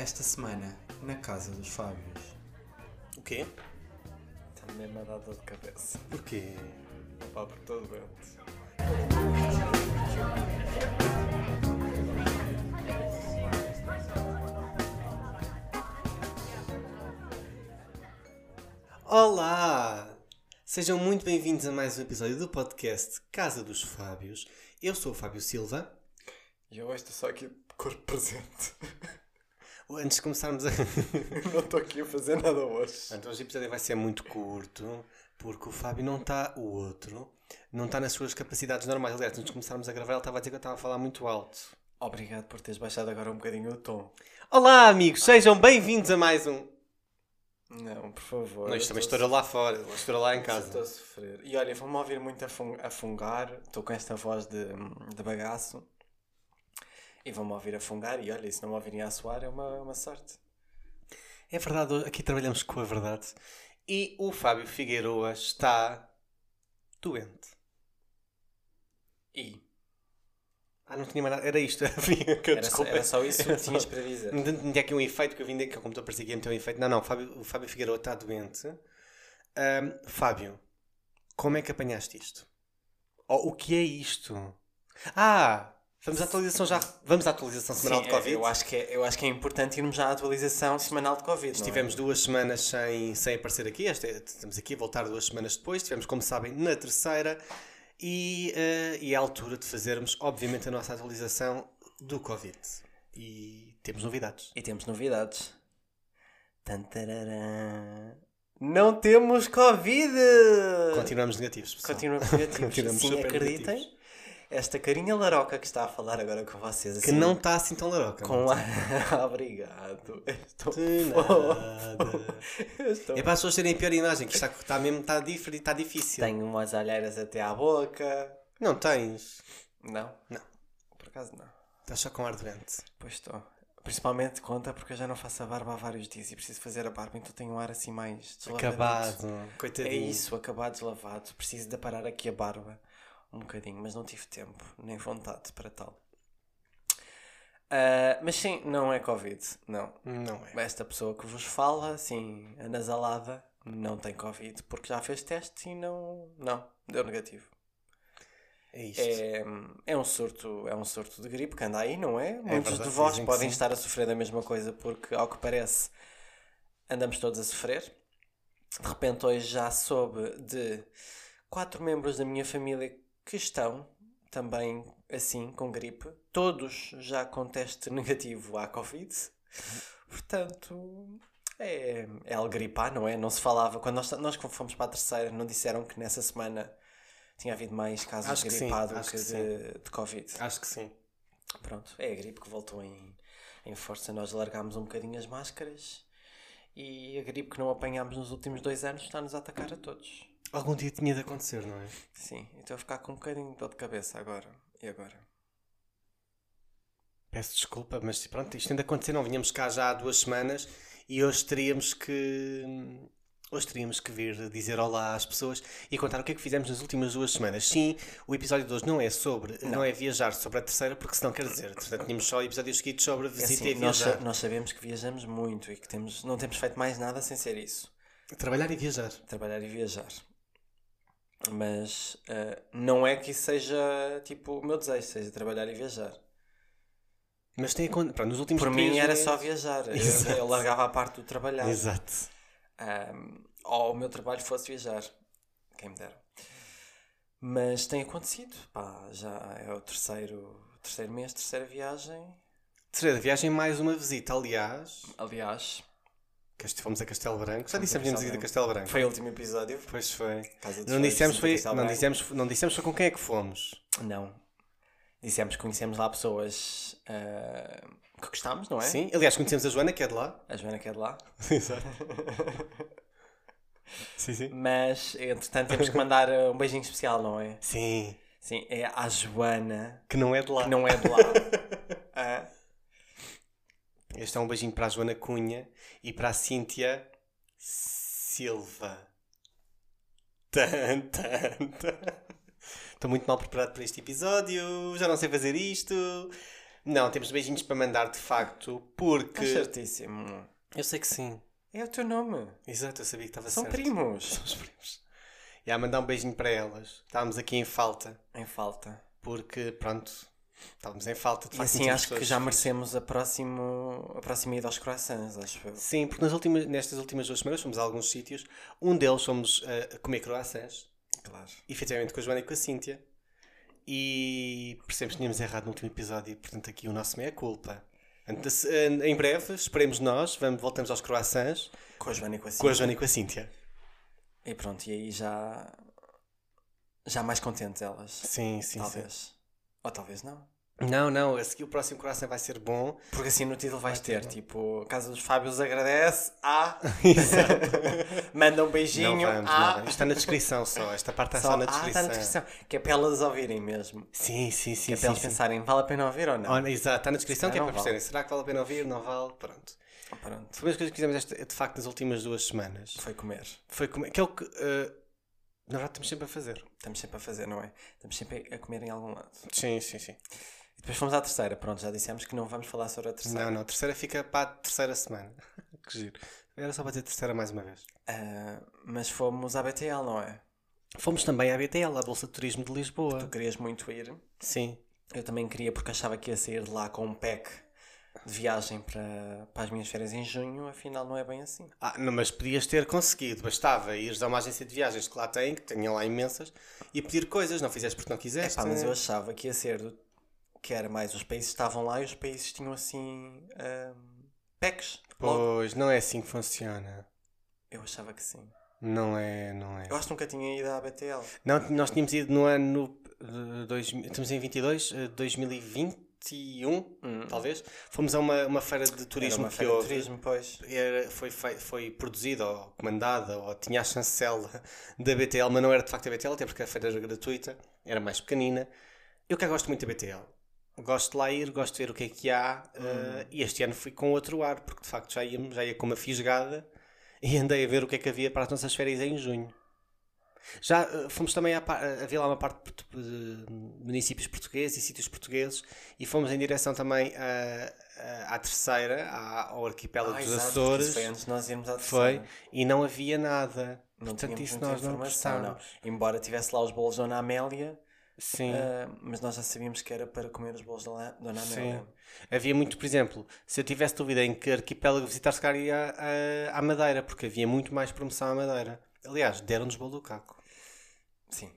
Esta semana, na casa dos Fábios. O quê? Está mesmo a dar dor de cabeça. Porquê? Pá, por todo doente. Olá! Sejam muito bem-vindos a mais um episódio do podcast Casa dos Fábios. Eu sou o Fábio Silva. E eu hoje estou só aqui de corpo presente. Antes de começarmos a. Não estou aqui a fazer nada hoje. Então, hoje o episódio vai ser muito curto, porque o Fábio não está, o outro, não está nas suas capacidades normais. Aliás, antes de começarmos a gravar, ele estava a dizer que eu estava a falar muito alto. Obrigado por teres baixado agora um bocadinho o tom. Olá, amigos! Sejam bem-vindos a mais um. Não, por favor. Não, isto também estoura lá fora, estoura lá em Estou a casa. sofrer. E olha, vou-me ouvir muito a, fun- a fungar. Estou com esta voz de, de bagaço. E vão-me ouvir a fungar. E olha, e se não me ouvirem a suar, é uma, uma sorte. É verdade, aqui trabalhamos com a verdade. E o Fábio Figueiroa está doente. E Ah, não tinha mais nada. Era isto. Que- era, só, era só isso que tinhas para dizer. Não tinha aqui um efeito que eu vim que o computador parecia que ia meter um efeito. Não, não, o Fábio, o Fábio Figueiredo está doente. Ahm, Fábio, como é que apanhaste isto? Oh, o que é isto? Ah, vamos à atualização já. Vamos à atualização semanal Sim, de Covid. Eu acho, que é, eu acho que é importante irmos já à atualização semanal de Covid. é? Estivemos duas semanas sem, sem aparecer aqui. Esta, é- estamos aqui a voltar duas semanas depois. Estivemos, como sabem, na terceira. E, eh, e é a altura de fazermos, obviamente, a nossa atualização do Covid. E temos novidades. E temos novidades. Tantararã. Não temos Covid! Continuamos negativos, pessoal. Continuamos negativos. Continuamos Sim, acreditem. negativos. Esta carinha laroca que está a falar agora com vocês. Assim, Que não está assim tão laroca. Com não a... Obrigado. Estou De nada. Estou... É para as pessoas terem pior imagem, que está, está mesmo está, está difícil. Tenho umas olheiras até à boca. Não tens. Não? Não. Por acaso não. Estás só com ar doente. Pois estou. Principalmente conta porque eu já não faço a barba há vários dias e preciso fazer a barba, então tenho um ar assim mais deslavadito. Acabado. É Coitadinho. isso, acabado deslavado. Preciso de aparar aqui a barba um bocadinho, mas não tive tempo, nem vontade para tal. Ah, mas sim, não é Covid, não. Não é. Esta pessoa que vos fala, assim, anasalada, não tem Covid porque já fez testes e não, não, deu negativo. É isto. É, é um surto, é um surto de gripe que anda aí, não é? Muitos verdade, de vós podem estar a sofrer da mesma coisa porque, ao que parece, andamos todos a sofrer. De repente, hoje já soube de quatro membros da minha família que estão também assim, com gripe. Todos já com teste negativo à Covid. Portanto, é, é algo gripar, não é? Não se falava. Quando nós, nós fomos para a terceira, não disseram que nessa semana tinha havido mais casos Acho que sim, gripado acho que, que de, de Covid. Acho que sim. Pronto, é a gripe que voltou em, em força. Nós largámos um bocadinho as máscaras e a gripe que não apanhámos nos últimos dois anos está-nos a atacar a todos. Algum dia tinha de acontecer, não é? Sim, estou a ficar com um bocadinho de dor de cabeça agora. E agora? Peço desculpa, mas pronto, isto ainda aconteceu. Não vinhamos cá já há duas semanas e hoje teríamos que. Hoje teríamos que vir dizer olá às pessoas e contar o que é que fizemos nas últimas duas semanas. Sim, o episódio de hoje não é sobre, não, é viajar sobre a terceira, porque senão quer dizer, portanto, tínhamos só episódios seguidos sobre É visita assim, e nós, viajar. nós sabemos que viajamos muito e que temos, não temos feito mais nada sem ser isso. Trabalhar e viajar. Trabalhar e viajar. Mas ah, não é que isso seja tipo o meu desejo, seja trabalhar e viajar. Mas tem acontecido. Pronto, nos últimos Por mim era só viajar. Eu, eu largava a parte do trabalhar. Exato. Um, ou o meu trabalho fosse viajar. Quem me dera. Mas tem acontecido. Pá, já é o terceiro, terceiro mês, terceira viagem. Terceira viagem, mais uma visita, aliás. Aliás, Fomos a Castelo Branco. Já Fomos a dissemos que íamos ir a Castelo Branco. foi o último episódio. Pois foi. Não dissemos, foi, não, dissemos, não dissemos foi com quem é que fomos. Não. Dissemos que conhecemos lá pessoas ah, que gostámos, não é? Sim, aliás, conhecemos a Joana, que é de lá. A Joana que é de lá. Exato. sim, sim. Mas, entretanto, temos que mandar ah, um beijinho especial, não é? Sim, Sim, é à Joana, que não é de lá. que não é de lá. Ah, Este é um beijinho para a Joana Cunha e para a Cíntia Silva. Tan, tan, tan. Estou muito mal preparado para este episódio, já não sei fazer isto. Não, temos beijinhos para mandar de facto, porque. Estás certíssimo. Eu sei que sim. É o teu nome. Exato, eu sabia que estava São certo. primos. Somos primos. E a mandar um beijinho para elas. Estávamos aqui em falta, Em falta. porque pronto, estávamos em falta de E assim acho que já merecemos a, próximo, a próxima ida aos croissants, acho eu. Sim, porque nas últimas, nestas últimas duas semanas fomos a alguns sítios. Um deles fomos eh, a comer croissants, Claro. efetivamente com a Joana e com a Cíntia. E percebemos que tínhamos errado no último episódio, e portanto aqui o nosso meia-culpa. Eh, Em breve, esperemos nós, vamos, voltamos aos croissants Com a Joana e com a com a Cíntia. Joana e com a Cíntia. E pronto, e aí já. Já mais contente elas. Sim, sim, talvez. Ou talvez não. Não, não, a seguir o próximo croissant vai ser bom. Porque assim no título vais ter, tipo, Casa dos Fábios agradece a. Manda um Não beijinho vamos, a. não vamos. Está na descrição só. Esta parte está só, na Ah, descrição. está na descrição. Que é para elas ouvirem mesmo. Sim, sim, sim. Que é para elas pensarem, vale a pena ouvir ou não? Olha, exato, está na descrição que é para não vale. perceberem. Será que vale a pena ouvir? Não vale? Pronto. Pronto. Foi uma das coisas que fizemos esta- de facto nas últimas duas semanas. Foi comer. Foi comer. Que é o que. eh, na verdade, estamos sempre a fazer. Estamos sempre a fazer, não é? Estamos sempre a comer em algum lado. Sim, sim, sim. E depois fomos à terceira. Pronto, já dissemos que não vamos falar sobre a terceira. Não, não. A terceira fica para a terceira semana. que giro. Era só para dizer terceira mais uma vez. Ah, mas fomos à BTL, não é? Fomos também à BTL, à Bolsa de Turismo de Lisboa. Tu querias muito ir. Sim. Eu também queria porque achava que ia sair de lá com um pack de viagem para, para as minhas férias em junho. Afinal, não é bem assim. Ah, não, mas podias ter conseguido. Bastava ires a uma agência de viagens que lá tem, que tenham lá imensas, e pedir coisas. Não fizeste porque não quiseste. Epá, mas eu achava que ia ser do- que era mais os países estavam lá e os países tinham assim ahm, packs. Logo. Pois, não é assim que funciona. Eu achava que sim. Não é, não é. Eu acho que nunca tinha ido à BTL. Não, nós tínhamos ido no ano. dois, estamos em 22, eh, 2021, talvez. Fomos a uma, uma feira de Era turismo uma que feira de houve. turismo, pois. Era, foi, fei- foi produzida ou comandada ou tinha a chancela da BTL, mas não era de facto a BTL, até porque a feira era gratuita, era mais pequenina. Eu que gosto muito da BTL. Gosto de lá ir, gosto de ver o que é que há. eh, e este ano fui com outro ar, porque de facto já ia, já ia com uma fisgada e andei a ver o que é que havia para as nossas férias em junho. Já eh, fomos também a, a ver lá uma parte de, municípios portugueses e sítios portugueses e fomos em direção também a- a- à terceira, à- ao arquipélago Ah, dos exato, Açores. Foi antes nós irmos à Foi, terceira. e não havia nada. Não Portanto, tínhamos isso nós não gostávamos. Embora tivesse lá os bolos da Dona Amélia, Sim. ah, mas nós já sabíamos que era para comer os bolos da Dona Amélia. Sim. Havia muito, por exemplo, se eu tivesse dúvida em que arquipélago visitar, se calhar ia à, à Madeira, porque havia muito mais promoção à Madeira. Aliás, deram-nos bolo do caco. Sim.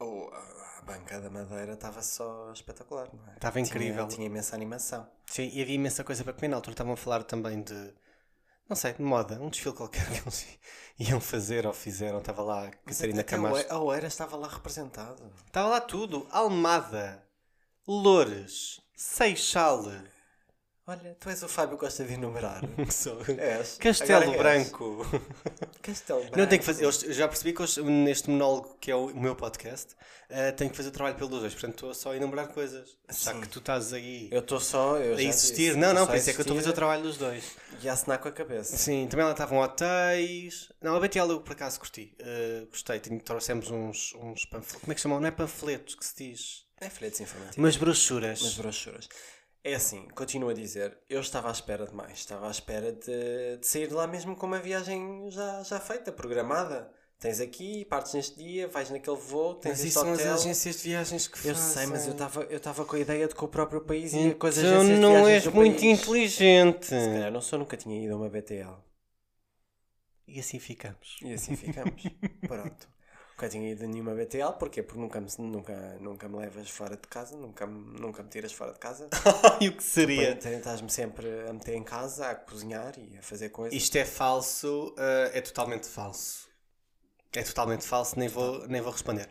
O- a banca da Madeira estava só espetacular, não é? Estava incrível. Tinha, tinha imensa animação. Sim, e havia imensa coisa para comer. Na altura estavam a falar também de, não sei, de moda, um desfile qualquer que eles iam fazer ou fizeram. Estava lá a Catarina Camacho. A Oeira estava lá representado. Estava lá tudo. Almada, Loures, Seixal, Olha, tu és o Fábio que gosta de enumerar. Sou. és. Castelo Agora és. Branco. Castelo Branco. Não tenho que fazer. Eu já percebi que neste monólogo que é o meu podcast, eh, tenho que fazer o trabalho pelos dois. Portanto, estou só a enumerar coisas. Já Sim. que tu estás aí Eu estou só. Eu a existir. disse, não, não, por isso é que eu estou a fazer o trabalho dos dois. E a assinar com a cabeça. Sim, também lá estavam hotéis. Não, a BTL eu por acaso curti. Eh, gostei. Tinha- Trouxemos uns, uns panfletos. Como é que chamam? Não é panfletos que se diz? É folhetos informativos. Umas brochuras. Umas brochuras. É assim, continuo a dizer, eu estava à espera de mais. Estava à espera de, de sair de lá mesmo com uma viagem já, já feita, programada. Tens aqui, partes neste dia, vais naquele voo, tens Mas este isso são hotel. as agências de viagens que Eu fazem. sei, mas eu estava eu com a ideia de que o próprio país ia com as Então agências de não viagens és muito país. inteligente. Se calhar não sou, nunca tinha ido a uma BTL. E assim ficamos. E assim ficamos. Pronto. Nunca tinha ido a nenhuma BTL, porquê? Porque nunca me, nunca, nunca me levas fora de casa, nunca, me- nunca me tiras fora de casa. e o que seria? Estás-me sempre a meter em casa, a cozinhar e a fazer coisas. Isto é falso, eh, é totalmente falso. É totalmente falso, nem vou, nem vou responder.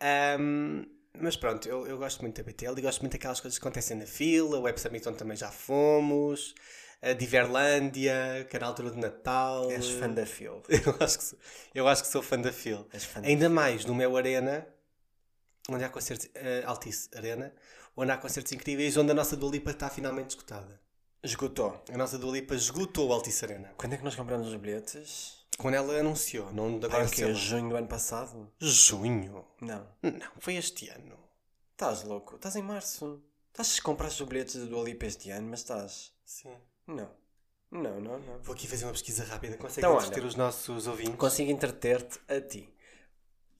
Ahm, mas pronto, eu, eu gosto muito da BTL e gosto muito daquelas coisas que acontecem na fila. O Web Summit onde também já fomos. A Diverlândia, que é na altura de Natal. És fã da Field. Eu acho que sou, eu acho que sou fã da Phil. És fã da Ainda mais no meu Arena, onde há concertos, eh, Altice Arena, onde há concertos incríveis, onde a nossa Dua Lipa está finalmente esgotada. Esgotou. A nossa Dua Lipa esgotou o Altice Arena. Quando é que nós compramos os bilhetes? Quando ela anunciou, não Agora o quê? Junho do ano passado? Junho? Não. Não, foi este ano. Estás louco? Estás em março. Estás a comprar os bilhetes do Dua Lipa este ano, mas estás. Sim. Não. Não, não, não. Vou aqui fazer uma pesquisa rápida. Consegue Então, entreter olha. os nossos ouvintes? Consigo entreter-te a ti.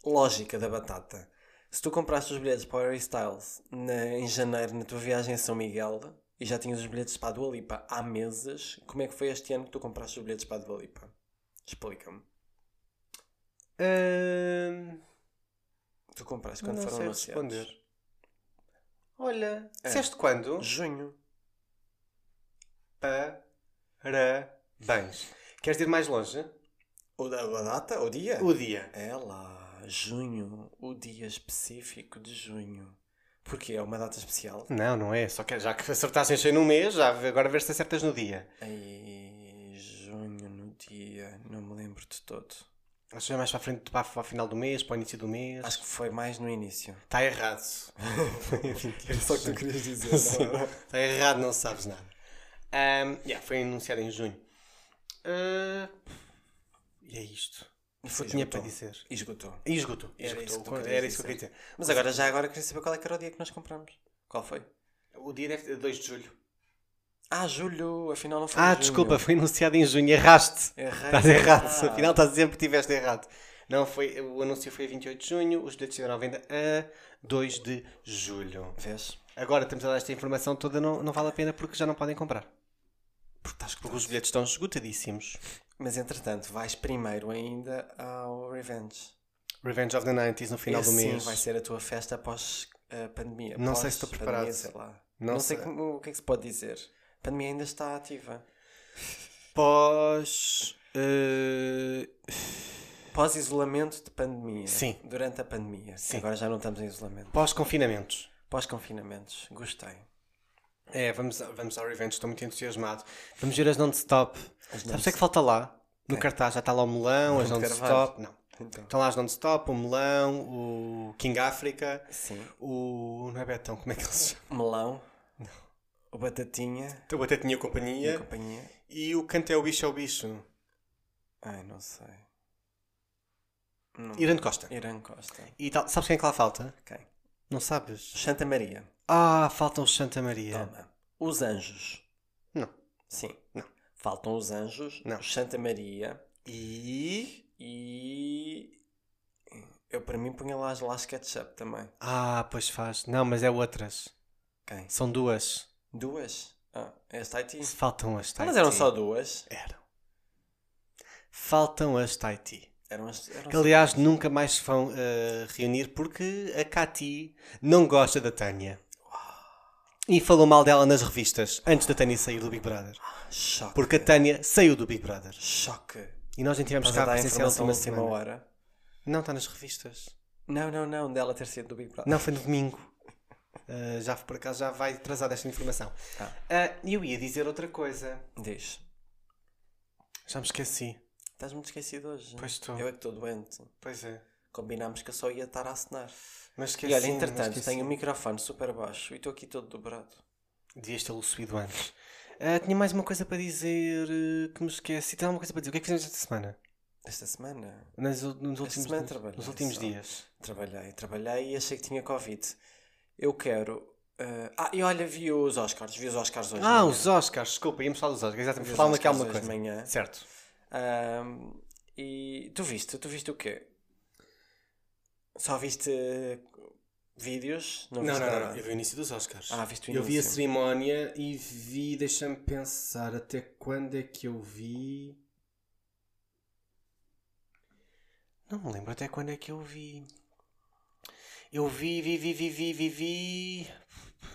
Lógica da batata. Se tu compraste os bilhetes para o Harry Styles na- em janeiro na tua viagem a São Miguel e já tinhas os bilhetes para a Dua Lipa há meses, como é que foi este ano que tu compraste os bilhetes para a Dua Lipa? Explica-me. Ahm, Tu compraste quando não foram anunciados? responder. Olha, É. disseste quando? Junho. Parabéns. Queres ir mais longe? O da a data? O dia? O dia. É lá, junho, o dia específico de junho. Porque é uma data especial. Não, não é. Só que já que acertaste em cheio num mês, já agora ver se acertas no dia. Em junho, no dia, não me lembro de todo. Acho que é mais para a frente, para para o final do mês, para o início do mês. Acho que foi mais no início. Está errado. Foi em 28 Só que tu querias dizer, é? Está errado, não sabes nada. Ahm, yeah, foi anunciado em junho. Ah, e é isto. Foi foi tinha esgotou. para dizer. E esgotou. E esgotou. Era esgotou. isso que Era isso que eu dizer. queria dizer. Mas agora, já agora, queria saber qual é que era o dia que nós compramos. Qual foi? O dia deve ser 2 de julho. Ah, julho, afinal não foi Ah, desculpa, foi anunciado em junho. Erraste. Errei. Estás errado. Ah. Afinal, estás sempre tiveste errado. Não, foi, o anúncio foi a 28 de junho, os bilhetes estiveram à venda a 2 de julho. Vês? Agora temos a dar esta informação toda, não, não vale a pena porque já não podem comprar. Estás Porque os bilhetes estão esgotadíssimos. Mas entretanto, vais primeiro ainda ao Revenge. Revenge of the 90s no final Esse do sim mês. vai ser a tua festa após a pandemia. Não sei se estou pandemia, preparado. sei lá. Não Não, sei, sei. como- o que é que se pode dizer. A pandemia ainda está ativa. Pós. eh, Pós-isolamento de pandemia. Sim. Durante a pandemia. Sim. Agora já não estamos em isolamento. Pós-confinamentos. Pós-confinamentos. Gostei. É, vamos, vamos ao Revenge, estou muito entusiasmado. Vamos ver as non-stop. Sabes o que é que falta lá? No Quem? cartaz já está lá o melão, as non-stop. Não. Então. Estão lá as non-stop, o melão, o King Africa, Sim. o. Não é Betão, como é que ele se chama? Melão. O Batatinha. Então até tinha E companhia. companhia. E o Cante é o Bicho é o Bicho. Ai, não sei. Não. Irã Costa. Irã Costa. E tal, sabes quem é que lá falta? Quem? Não sabes? Santa Maria. Ah, faltam os Santa Maria. Toma. Os Anjos. Não. Sim. Não. Faltam os Anjos. Não. os Santa Maria. E. E. Eu para mim punha lá as Las Ketchup também. Ah, pois faz. Não, mas é outras. Quem? São duas. Duas? Ah, é as Tahiti. Faltam as Ah, Tahiti. mas eram só duas. Eram. Faltam as Tahiti. Eram as, eram Que aliás nunca mais se vão eh, reunir porque a Cati não gosta da Tânia. E falou mal dela nas revistas antes da Tânia sair do Big Brother. Choque. Porque a Tânia saiu do Big Brother. Choque. E nós nem tivemos cá a a dar presenciar a informação última à última semana. hora. Não, está nas revistas. Não, não, não. Dela ter sido do Big Brother. Não, foi no domingo. Uh, já por acaso já vai atrasar esta informação. Ah. Uh, eu ia dizer outra coisa. Diz. Já me esqueci. Estás muito esquecido hoje. Pois estou. Eu é que estou doente. Pois é. Combinámos que eu só ia estar a acenar. Mas esqueci. E olha, entretanto, tenho o microfone super baixo e estou aqui todo dobrado. Devias tê-lo subido antes. Uh, tinha mais uma coisa para dizer uh, que me esqueci. Tem alguma coisa para dizer? O que é que fizemos esta semana? Esta semana Nas, nos últimos, semana nos, trabalhei nos últimos só. dias. trabalhei, trabalhei e achei que tinha Covid. Eu quero. eh, Ah, e olha, vi os Oscars. Vi os Oscars hoje. Ah, os Oscars. Desculpa, íamos falar dos Oscars. Exatamente. Os Fala-me aqui alguma coisa. manhã. Certo. E tu viste? Tu viste o quê? Só viste eh, vídeos? Não, Não, não, não, não. Eu vi o início dos Oscars. Ah, viste o Eu vi a início. cerimónia e vi, deixa-me pensar, até quando é que eu vi. Não me lembro até quando é que eu vi. Eu vi, vi, vi, vi, vi, vi, vi.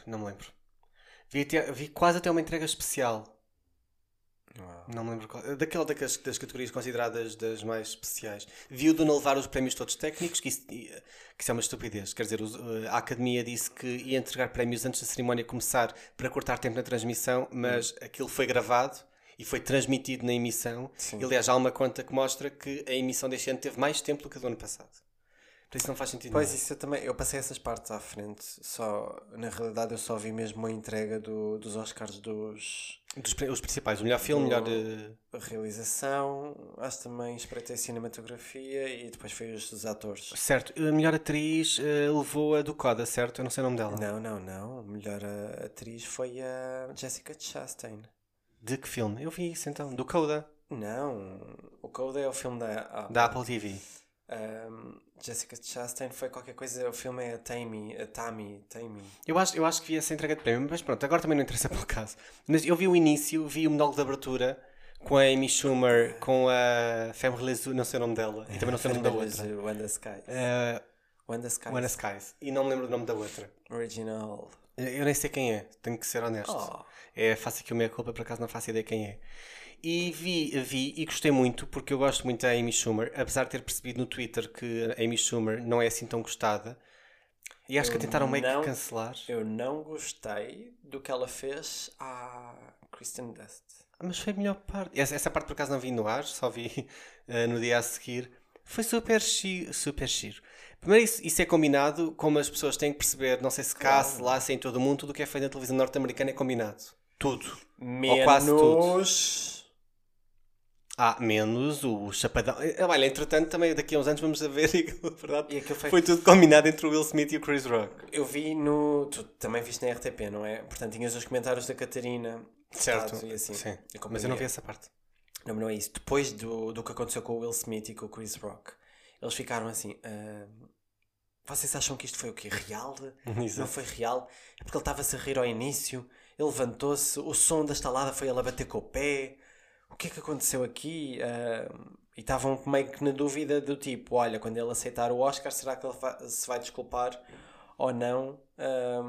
Não me lembro. Vi, até- vi quase até uma entrega especial. Uau. Não me lembro qual. Daquela das, das categorias consideradas das mais especiais. Vi o Dona levar os prémios todos técnicos, que isso, que isso é uma estupidez. Quer dizer, os- a academia disse que ia entregar prémios antes da cerimónia começar para cortar tempo na transmissão, mas aquilo foi gravado e foi transmitido na emissão. Sim. E, aliás, há uma conta que mostra que a emissão deste ano teve mais tempo do que a do ano passado. Por isso não faz sentido Pois nenhum. isso eu também, eu passei essas partes à frente, só, na realidade eu só vi mesmo a entrega do, dos Oscars dos, Dos, os principais, o melhor filme, melhor. eh, A realização, acho também espreitei cinematografia e depois foi os dos atores. certo, a melhor atriz eh, levou a do Coda, certo? Eu não sei o nome dela. Não, não, não. A melhor uh, atriz foi a Jessica Chastain. De que filme? Eu vi isso então, do Coda, Não, o Code é o filme da, ah, da Apple TV. Um, Jessica Chastain foi qualquer coisa, o filme é a Tammy, a Tammy, Tammy. Eu acho, eu acho que vi essa entrega de prémio, mas pronto, agora também não interessa pelo caso. Mas eu vi o início, vi o monólogo de abertura com a Amy Schumer, com a Femme Lezu, não sei o nome dela, e também não sei o nome da outra. Wanda Sky. Uh, Wanda Sky. Wanda Skies. E não me lembro do nome da outra. Original. Eu nem sei quem é, tenho que ser honesto. Oh. É, faço aqui a minha culpa, por acaso não faço ideia quem é. E vi, vi e gostei muito, porque eu gosto muito da Amy Schumer, apesar de ter percebido no Twitter que a Amy Schumer não é assim tão gostada. E acho que a tentaram meio não- que cancelar. Eu não gostei do que ela fez à Kristen Dust. Ah, Mas foi a melhor parte. Essa, essa parte por acaso não vi no ar, só vi eh, no dia a seguir. Foi super giro. Super giro. Primeiro, isso, isso é combinado, como as pessoas têm que perceber, não sei se cá, se lá, se em todo o mundo, tudo o que é feito na televisão norte-americana é combinado. Tudo. Ou quase tudo. Ah, menos o Chapadão. Eh, Olha, entretanto, também daqui a uns anos vamos a ver e aquilo, verdade, foi- foi tudo combinado entre o Will Smith e o Chris Rock. Eu vi no... Tu também viste na RTP, não é? Portanto, tinhas os comentários da Catarina. Certo. E assim, Sim. Mas eu não vi essa parte. Não, mas não é isso. Depois do, do que aconteceu com o Will Smith e com o Chris Rock, eles ficaram assim. "Ah, vocês acham que isto foi o quê? Real? Não Exato. foi real? É porque ele estava-se a rir ao início, ele levantou-se, o som da estalada foi ele a bater com o pé. O que é que aconteceu aqui? Ah, e estavam meio que na dúvida do tipo: olha, quando ele aceitar o Oscar, será que ele se vai desculpar ou não? Ah,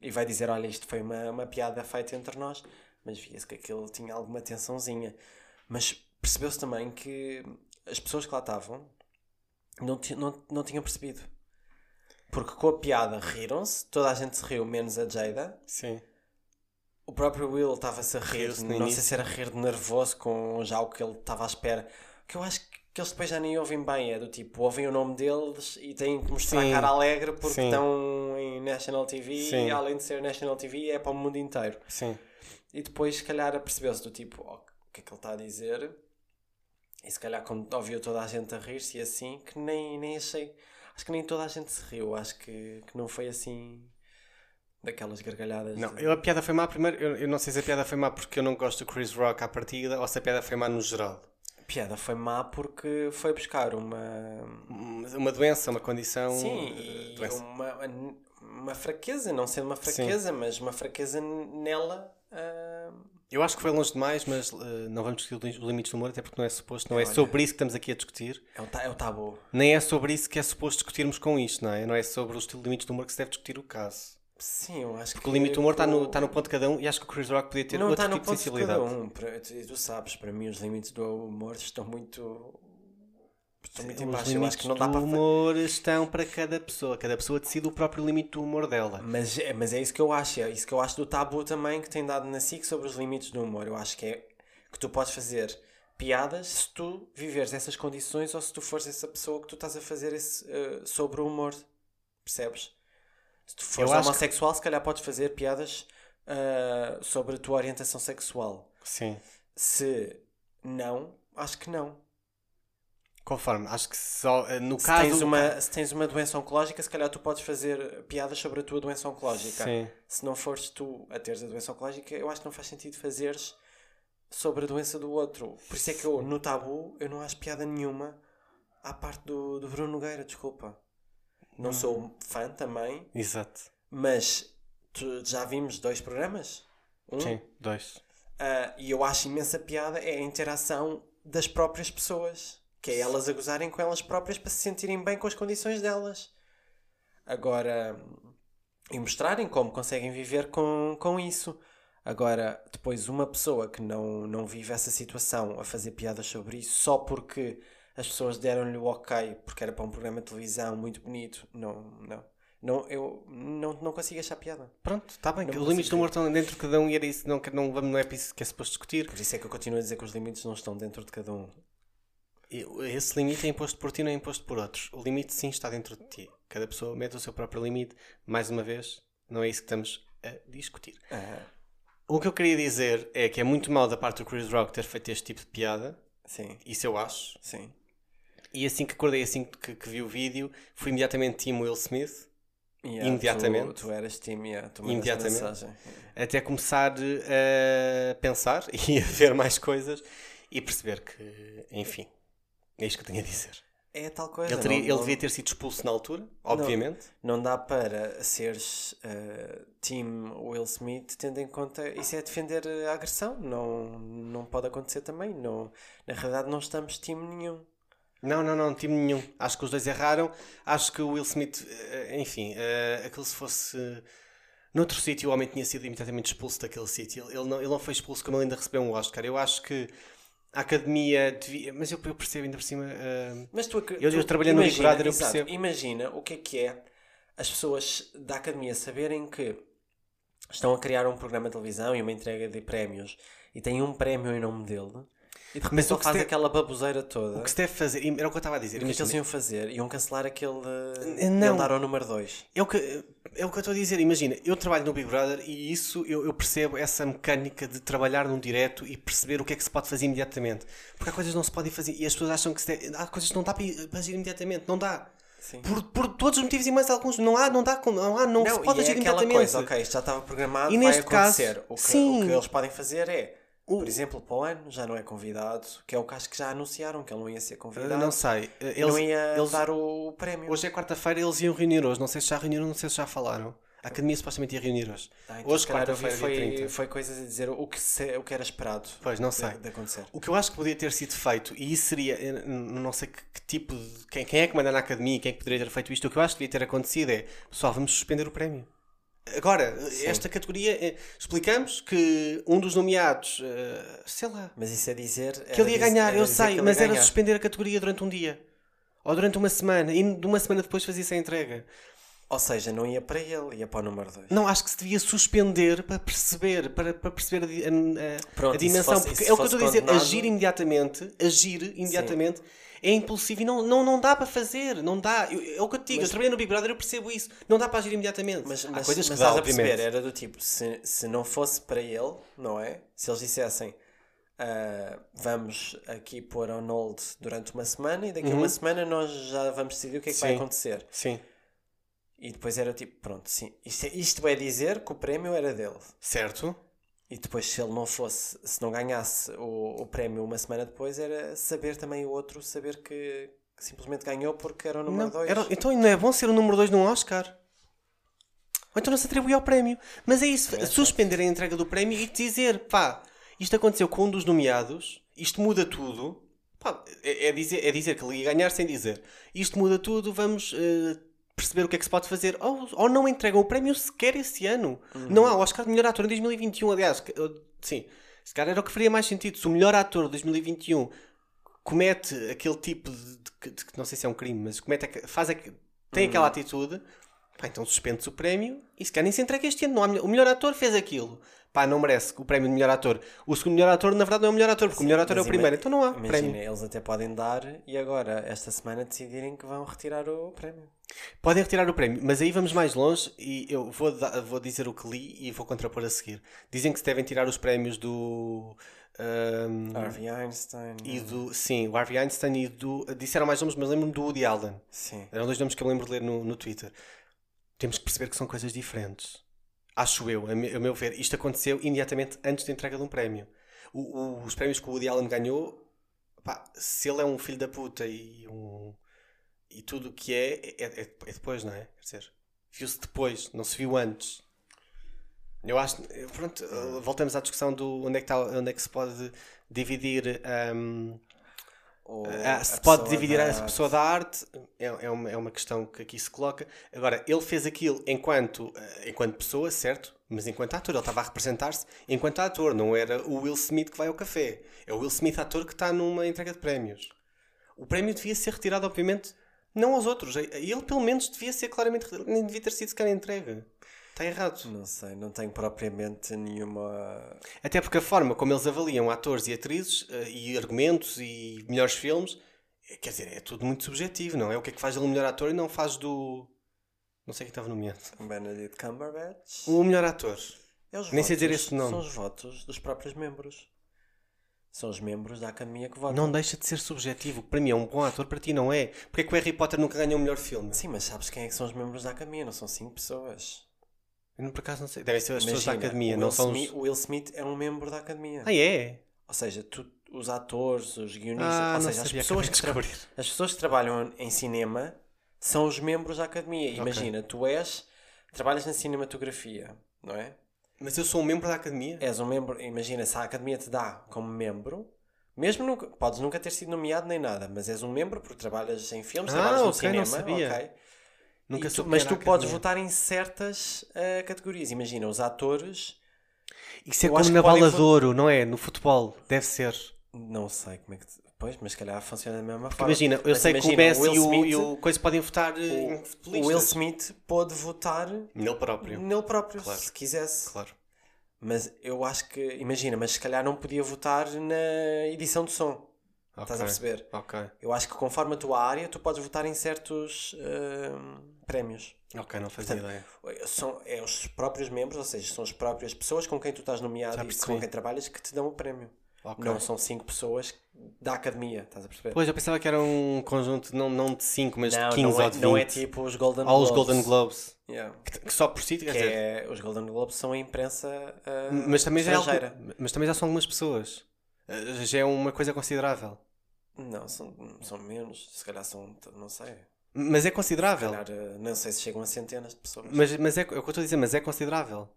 e vai dizer: olha, isto foi uma, uma piada feita entre nós. Mas via-se que aquilo tinha alguma tensãozinha. Mas percebeu-se também que as pessoas que lá estavam não, não, não tinham percebido. Porque com a piada riram-se, toda a gente se riu, menos a Jada. Sim. O próprio Will estava-se a rir, não sei início. se era rir de nervoso com já o que ele estava à espera. Que eu acho que eles depois já nem ouvem bem, é do tipo, ouvem o nome deles e têm que mostrar Sim. a cara alegre porque Sim. estão em National TV Sim. e além de ser National TV é para o mundo inteiro. Sim. E depois, se calhar, percebeu-se do tipo, "Oh, o que é que ele está a dizer? E se calhar, quando ouviu toda a gente a rir-se e assim, que nem, nem achei. Acho que nem toda a gente se riu. Acho que, que não foi assim. Daquelas gargalhadas. Não, de- eu, a piada foi má primeiro. Eu, eu não sei se a piada foi má porque eu não gosto do Chris Rock à partida ou se a piada foi má no geral. A piada foi má porque foi buscar uma. Uma doença, uma condição. Sim, eh, doença. uma, uma fraqueza, não sendo uma fraqueza, mas uma fraqueza nela. ah, Eu acho que foi longe demais, mas eh, não vamos discutir os limites do humor, até porque não é suposto, não é Olha. sobre isso que estamos aqui a discutir, é, o, é tabu. nem é sobre isso que é suposto discutirmos com isto, não é? Não é sobre os limites do humor que se deve discutir o caso. Sim, eu acho Porque o limite do humor está no, com- está no ponto de cada um e acho que o Chris Rock podia ter não outro está no tipo de ponto de cada sensibilidade. um. Tu, sabes, para mim os limites do humor estão muito. Estão muito Os embaixo. Eu limites que não do para humor estão para cada pessoa. Cada pessoa decide o próprio limite do humor dela. Mas, é- mas é isso que eu acho. É isso que eu acho do tabu também que tem dado na SIC sobre os limites do humor. Eu acho que é que tu podes fazer piadas se tu viveres essas condições ou se tu fores essa pessoa que tu estás a fazer esse, eh, sobre o humor. Percebes? Se tu fores acho que- homossexual, se calhar podes fazer piadas ah, sobre a tua orientação sexual. Sim. Se não, acho que não. Conforme, acho que só eh, no Se caso. tens, uma, se tens uma doença oncológica, se calhar tu podes fazer piadas sobre a tua doença oncológica. Sim. Se não fores tu a teres a doença oncológica, eu acho que não faz sentido fazeres sobre a doença do outro. Por isso é que eu, no tabu, eu não acho piada nenhuma à parte do, do Bruno Nogueira, desculpa. Não sou fã também, Exato. mas tu- já vimos dois programas? Um? Sim, dois. Ah, e eu acho imensa piada é a interação das próprias pessoas. Que é elas a gozarem com elas próprias para se sentirem bem com as condições delas. Agora, e mostrarem como conseguem viver com, com isso. Agora, depois, uma pessoa que não, não vive essa situação a fazer piadas sobre isso só porque as pessoas deram-lhe o ok porque era para um programa de televisão muito bonito, não, não. não eu não, não consigo achar piada. Pronto, está bem. Não Os limites humor estão dentro de cada um e era isso. Não, não, não é isso que é suposto discutir. Por isso é que eu continuo a dizer que os limites não estão dentro de cada um. Esse limite é imposto por ti, não é imposto por outros. O limite, sim, está dentro de ti. Cada pessoa mete o seu próprio limite. Mais uma vez, não é isso que estamos a discutir. Ah, O que eu queria dizer é que é muito mal da parte do Chris Rock ter feito este tipo de piada. Sim, Isso eu acho. sim. E assim que acordei, assim que, que vi o vídeo, fui imediatamente Team Will Smith. Yeah, Imediatamente. Tu, tu eras time, yeah, tu Imediatamente. mensagem. Até começar eh, a pensar e a ver mais coisas e perceber que, enfim, é isto que eu tenho a dizer. É tal coisa. Ele, teria- não- ele não- devia ter sido expulso na altura, obviamente. Não dá para seres eh, Team Will Smith tendo em conta isso é defender a agressão. Não, não pode acontecer também. Não, na realidade, não estamos time nenhum. Não, não, não, time nenhum. Acho que os dois erraram. Acho que o Will Smith, eh, enfim, eh, aquele se fosse. Noutro sítio, o homem tinha sido imediatamente expulso daquele sítio. Ele não, ele não foi expulso como ele ainda recebeu um Oscar. Eu acho que a academia devia. Mas eu, eu percebo ainda por cima. eh, Mas tu, Eu- eu tu trabalhei no Big imagina- Brother, eu exato, percebo. Imagina o que é que é as pessoas da academia saberem que estão a criar um programa de televisão e uma entrega de prémios e têm um prémio em nome dele e de repente faz deve- aquela babuseira toda. o que se deve fazer. Era o que eu estava a dizer. O que é eles iam fazer? Iam cancelar aquele. Não. Iam dar ao número 2. É o, que, é o que eu estou a dizer. Imagina, eu trabalho no Big Brother e isso eu, eu percebo essa mecânica de trabalhar num direto e perceber o que é que se pode fazer imediatamente. Porque há coisas que não se podem fazer e as pessoas acham que deve- há coisas que não dá para agir imediatamente. Não dá. Sim. Por, por todos os motivos e mais alguns. Não há, não dá, não, há, não, se pode e é agir aquela imediatamente. coisa, ok, isto já estava programado, E vai neste caso, acontecer. o, que, sim. o que eles podem fazer é, por exemplo, para o ano já não é convidado, que é o caso que já anunciaram, que ele não ia ser Eu convidado. não sei. Eles, não ia eles- dar o prémio. Hoje é quarta-feira eles iam reunir hoje. Não sei se já reuniram, não sei se já falaram. A academia supostamente ia reunir hoje. Ah, então, hoje, eu quarta-feira, dia foi, 30. foi coisas a dizer o que, se- o que era esperado Pois, não de- sei. de acontecer. O que eu acho que podia ter sido feito, e isso seria, eu n- não sei que, que tipo de. Quem, quem é que manda na academia, quem é que poderia ter feito isto, o que eu acho que devia ter acontecido é: pessoal, vamos suspender o prémio. Agora, esta categoria, eh, explicamos que um dos nomeados, eh, sei lá, Mas isso é dizer. que ele ia ganhar, eu sei, mas era suspender. suspender a categoria durante um dia. Ou durante uma semana, e de uma semana depois fazia-se a entrega. Ou seja, não ia para ele, ia para o número 2. Não, acho que se devia suspender para perceber, para, para perceber a, a- a- Pronto, a dimensão. fosse- porque é o que eu estou a dizer, condenado- agir imediatamente, agir imediatamente é impulsivo e não, não, não dá para fazer, não dá. Eu- é o que eu te digo, eu trabalhei no Big Brother, eu percebo isso. Não dá para agir imediatamente. Mas, Há mas, coisas mas que dá, estás a perceber, era do tipo, se, se não fosse para ele, não é? Se eles dissessem ah, vamos aqui pôr on hold durante uma semana e daqui a uma semana nós já vamos decidir o que é que vai Uhum. Sim. acontecer. Sim, E depois era tipo, pronto, sim, isto, é- isto é dizer que o prémio era dele. certo. E depois, se ele não fosse, se não ganhasse o, o prémio uma semana depois, era saber também o outro, saber que, que simplesmente ganhou porque era o número Não, 2. era- então não é bom ser o número 2 num Oscar? Ou então não se atribui ao prémio. Mas é isso, suspender a entrega do prémio e dizer, pá, isto aconteceu com um dos nomeados, isto muda tudo. Pá, é, é dizer, é dizer que ele ia ganhar sem dizer. Isto muda tudo, vamos eh, perceber o que é que se pode fazer. Ou, ou não entregam o prémio sequer esse ano. Não há Oscar de melhor ator em 2021, aliás. eu- sim, se calhar era o que faria mais sentido. Se o melhor ator de 2021 comete aquele tipo de, de- de- não sei se é um crime, mas comete, aque- faz, tem aquela atitude, pá, então suspende-se o prémio e se calhar nem se entrega este ano. Não há melhor- o melhor ator fez aquilo. Pá, não merece o prémio de melhor ator. O segundo melhor ator, na verdade, não é o melhor ator, porque o melhor ator é o primeiro. Então não há Imagina, prémio. eles até podem dar e agora, esta semana, decidirem que vão retirar o prémio. Podem retirar o prémio, mas aí vamos mais longe e eu vou, da- vou dizer o que li e vou contrapor a seguir. Dizem que se devem tirar os prémios do. ahm, Harvey Einstein. e do. Sim, o Harvey Einstein e do. Disseram mais nomes, mas lembro-me do Woody Allen. Sim. Eram dois nomes que eu lembro de ler no, no Twitter. Temos que perceber que são coisas diferentes. Acho eu, a, me- a meu ver. Isto aconteceu imediatamente antes da entrega de um prémio. O- o- os prémios que o Woody Allen ganhou, pá, se ele é um filho da puta e um. e tudo o que é, é, é- é depois, não é? Quer dizer, viu-se depois, não se viu antes. Eu acho. Pronto, voltamos à discussão do onde é que, está, onde é que se pode dividir. ahm, Ah, a se pode dividir da a pessoa da arte é, é, uma, é uma questão que aqui se coloca. Agora, ele fez aquilo enquanto, eh, enquanto pessoa, certo? Mas enquanto ator, ele estava a representar-se enquanto ator, não era o Will Smith que vai ao café. É o Will Smith ator que está numa entrega de prémios. O prémio devia ser retirado, obviamente, não aos outros. Ele, pelo menos, devia ser claramente. Nem devia ter sido sequer entrega. Está errado. Não sei, não tenho propriamente nenhuma. Até porque a forma como eles avaliam atores e atrizes eh, e argumentos e melhores filmes, eh, quer dizer, é tudo muito subjetivo, não é? O que é que faz dele o melhor ator e não faz do. Não sei quem estava nomeado. Benedict Cumberbatch. O melhor ator. É os Nem sei votos, dizer esse nome. São os votos dos próprios membros. São os membros da academia que votam. Não deixa de ser subjetivo. Para mim é um bom ator, para ti não é. Porque é que o Harry Potter nunca ganhou o melhor filme? Sim, mas sabes quem é que são os membros da academia? Não são cinco pessoas. Eu, por acaso não sei. Devem ser as pessoas da Imagina, academia, o não Will são Smith, os. O Will Smith é um membro da academia. Ah, é? Ou seja, tu- os atores, os guionistas, Ah, ou seja, as pessoas, que tra- descobrir. as pessoas que trabalham em cinema são os membros da academia. Imagina, tu és, trabalhas na cinematografia, não é? Mas eu sou um membro da academia? És um membro, imagina, se a academia te dá como membro, mesmo nunca, podes nunca ter sido nomeado nem nada, mas és um membro porque trabalhas em filmes, Ah, trabalhas no ok, não cinema, ok? Nunca tu- mas tu podes votar em certas ah, categorias. Imagina, os atores, Isso é como na bola de ouro, não é? No futebol, deve ser. não sei como é que. Pois, mas se calhar funciona da mesma Porque forma. imagina, eu Mas sei que o imagina, Messi Will e o, Smith- e o coisa podem votar eh, em O. Will Smith pôde votar Nele próprio. nele próprio, Claro. se quisesse. Claro. Mas eu acho que, imagina, mas se calhar não podia votar na edição de som. Estás a perceber? Ok. Eu acho que conforme a tua área, tu podes votar em certos ahm, prémios. Ok, não fazia ideia. São é os próprios membros, ou seja, são as próprias pessoas com quem tu estás nomeado Já e com quem trabalhas que te dão o prémio. Ok. Não são cinco pessoas da academia, estás a perceber? Pois, eu pensava que era um conjunto, não, não de 5, mas não, de 15 não, é, ou de 20. não é tipo os Golden Há os Globes. Golden Globes. Yeah. Que, que só por si, quer Que dizer... é, os Golden Globes são a imprensa ah, Mas também, já é estrangeira. algo- mas também já são algumas pessoas. Eh, Já é uma coisa considerável. Não, são, são menos. Se calhar são, não sei. Mas é Se considerável. calhar, ah, não sei se chegam a centenas de pessoas. Mas, mas é, é o que eu estou a dizer, mas é considerável.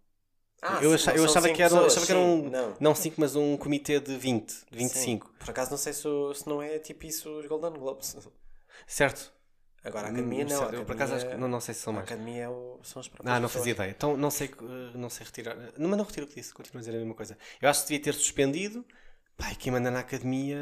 Ah, eu sim, achava, não eu achava que era, pessoas, achava que era um. Não. Não 5, mas um comitê de 20, de 25. Sim. Por acaso não sei se, se não é tipo isso os Golden Globes. Certo? Agora a academia Hum, não. certo, a eu por acaso acho academia- que. Não, não sei se são a mais. academia é o- são as próprias Ah, não fazia ideia. Então não sei, eh, não sei retirar. Não, mas não retiro o que disse, continuo a dizer a mesma coisa. Eu acho que devia ter suspendido. E quem manda na academia.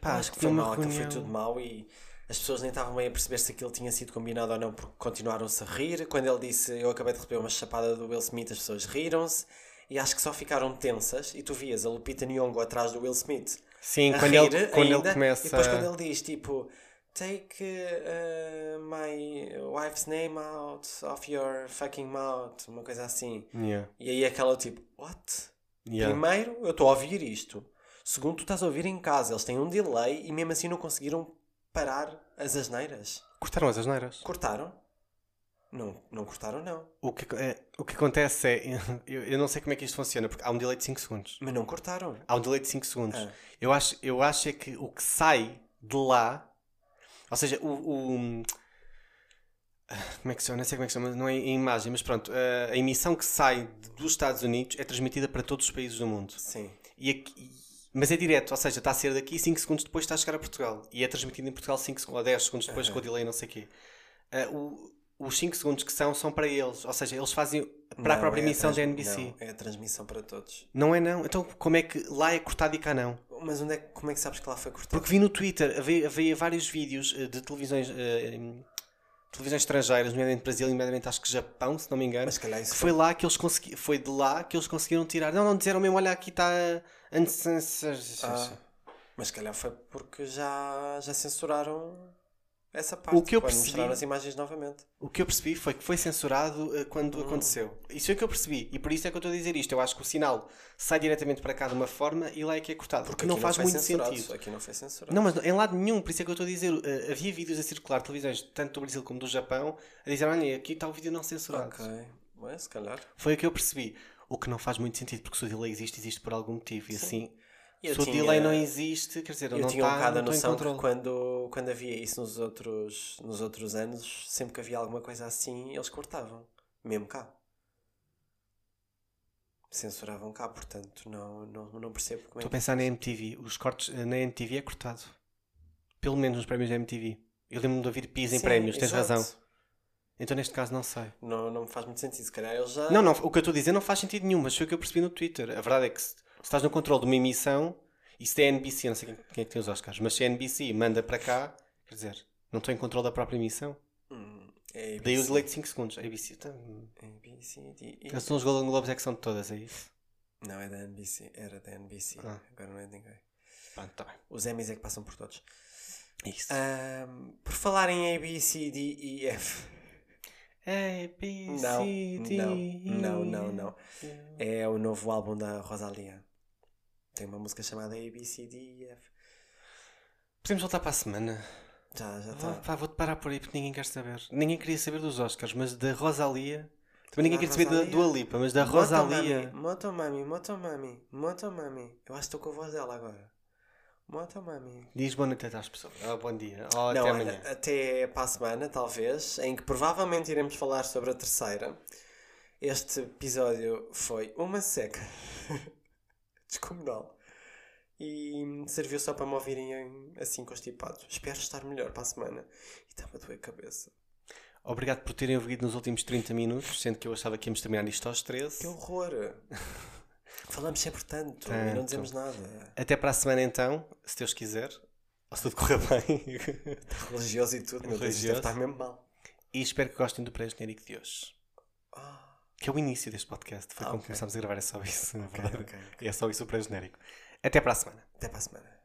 Pá, acho que foi mal, aquilo reunião. foi tudo mal e as pessoas nem estavam bem a perceber se aquilo tinha sido combinado ou não porque continuaram-se a rir. Quando ele disse eu acabei de receber uma chapada do Will Smith, as pessoas riram-se e acho que só ficaram tensas e tu vias a Lupita Nyong'o atrás do Will Smith Sim, quando, rir ele, quando ainda, ele começa. e depois quando ele diz tipo take uh, my wife's name out of your fucking mouth, uma coisa assim. Yeah, E aí aquela tipo, what? yeah. Primeiro, eu estou a ouvir isto. Segundo, tu estás a ouvir em casa. Eles têm um delay e mesmo assim não conseguiram parar as asneiras. Cortaram as asneiras. Cortaram? Não, não cortaram, não. O que, é, o que acontece é. Eu, eu não sei como é que isto funciona, porque há um delay de 5 segundos. Mas não cortaram. Há um delay de 5 segundos. Ah. Eu, acho, eu acho é que o que sai de lá. Ou seja, o. o- como é que se chama? Não sei como é que se chama, não é em imagem, mas pronto. A, a emissão que sai dos Estados Unidos é transmitida para todos os países do mundo. Sim. E aqui- mas é direto, ou seja, está a ser daqui 5 segundos depois está a chegar a Portugal. E é transmitido em Portugal 5 segundos, ou 10 segundos depois com o delay não sei o quê. Ah, o- os 5 segundos que são, são para eles. Ou seja, eles fazem para a Não, própria é emissão da NBC. Não, é a transmissão para todos. Não é não? Então como é que lá é cortado e cá não? Mas onde é, como é que sabes que lá foi cortado? Porque vi no Twitter, havia, havia vários vídeos eh, de televisões, em- televisões estrangeiras, nomeadamente Brasil e nomeadamente acho que Japão, se não me engano, Mas calhar isso que foi lá que eles conseguiram, foi de lá que eles conseguiram tirar. Não, não disseram mesmo, olha aqui está Ah, mas calhar foi porque já, já censuraram essa parte. O que eu quando percebi- mostraram as imagens novamente. O que eu percebi foi que foi censurado eh, quando aconteceu. Isso é o que eu percebi. E por isso é que eu estou a dizer isto. Eu acho que o sinal sai diretamente para cá de uma forma e lá é que é cortado. Porque, não aqui faz foi muito sentido. Aqui não foi censurado. Não, mas em lado nenhum, por isso é que eu estou a dizer. eh, havia vídeos a circular, televisões, tanto do Brasil como do Japão, a dizer: olha, aqui está o vídeo não censurado. Ok. Mas se calhar. Foi o que eu percebi. O que não faz muito sentido, porque se o delay existe, existe por algum motivo. E assim, Eu se o tinha- delay não existe, quer dizer, Eu não tinha um está bocado a estou noção que quando, quando havia isso nos outros, nos outros anos, sempre que havia alguma coisa assim, eles cortavam. Mesmo cá. Censuravam cá, portanto, não, não, não percebo como é Estou a pensar na MTV. Os cortes na MTV é cortado. Pelo menos nos prémios da MTV. Eu lembro-me de ouvir pis em prémios, tens exato. razão. Então neste caso não sei. Não, não me faz muito sentido. Se calhar eles já... Não, não, o que eu estou a dizer não faz sentido nenhum, mas foi o que eu percebi no Twitter. A verdade é que se, estás no controle de uma emissão, se é NBC, não sei quem, quem é que tem os Oscars, mas se é NBC manda para cá, quer dizer, não estou em controle da própria emissão. Hum, é ABC. Daí o delay de 5 segundos. ABC, tá, A, B, C, D, E. são os Golden Globes é que são de todas, é isso? Não, é da NBC. Era da NBC. Ah. Agora não é de ninguém. Tá bem. Os Emmys é que passam por todos. Isso. Ahm, por falar em A, B, C, D, E, F... A, B, Não, C, D, não, não, não, não. É o novo álbum da Rosalia. Tem uma música chamada A, B, C, D, E, F. Podemos voltar para a semana? Já, já está. pá, vou-te parar por aí porque ninguém quer saber. Ninguém queria saber dos Oscars, mas da Rosalia. Também ninguém Da quer saber da Rosalia? Dua Lipa, mas da Rosalia. Motomami, Motomami, Motomami. Eu acho que estou com a voz dela agora. Motomami. Diz boa noite às pessoas. Oh, bom dia. Oh, Não, até amanhã. até para a semana, talvez, em que provavelmente iremos falar sobre a terceira. Este episódio foi uma seca descomunal. E serviu só para me ouvirem assim constipados. Espero estar melhor para a semana. E está-me a doer a cabeça. Obrigado por terem ouvido nos últimos 30 minutos, sendo que eu achava que íamos terminar isto aos 13. Que horror! Falamos sempre tanto, e Tanto. não dizemos nada. Até para a semana então, se Deus quiser. Ou se tudo correr bem. Religioso e tudo, meu Deus, isto deve Religioso. estar mesmo mal. e espero que gostem do pré-genérico de hoje. Ah, Que é o início deste podcast. Foi Ah, como ok. começámos a gravar, é só isso. na verdade. ok, ok. É só isso o pré-genérico. Até para a semana. até para a semana.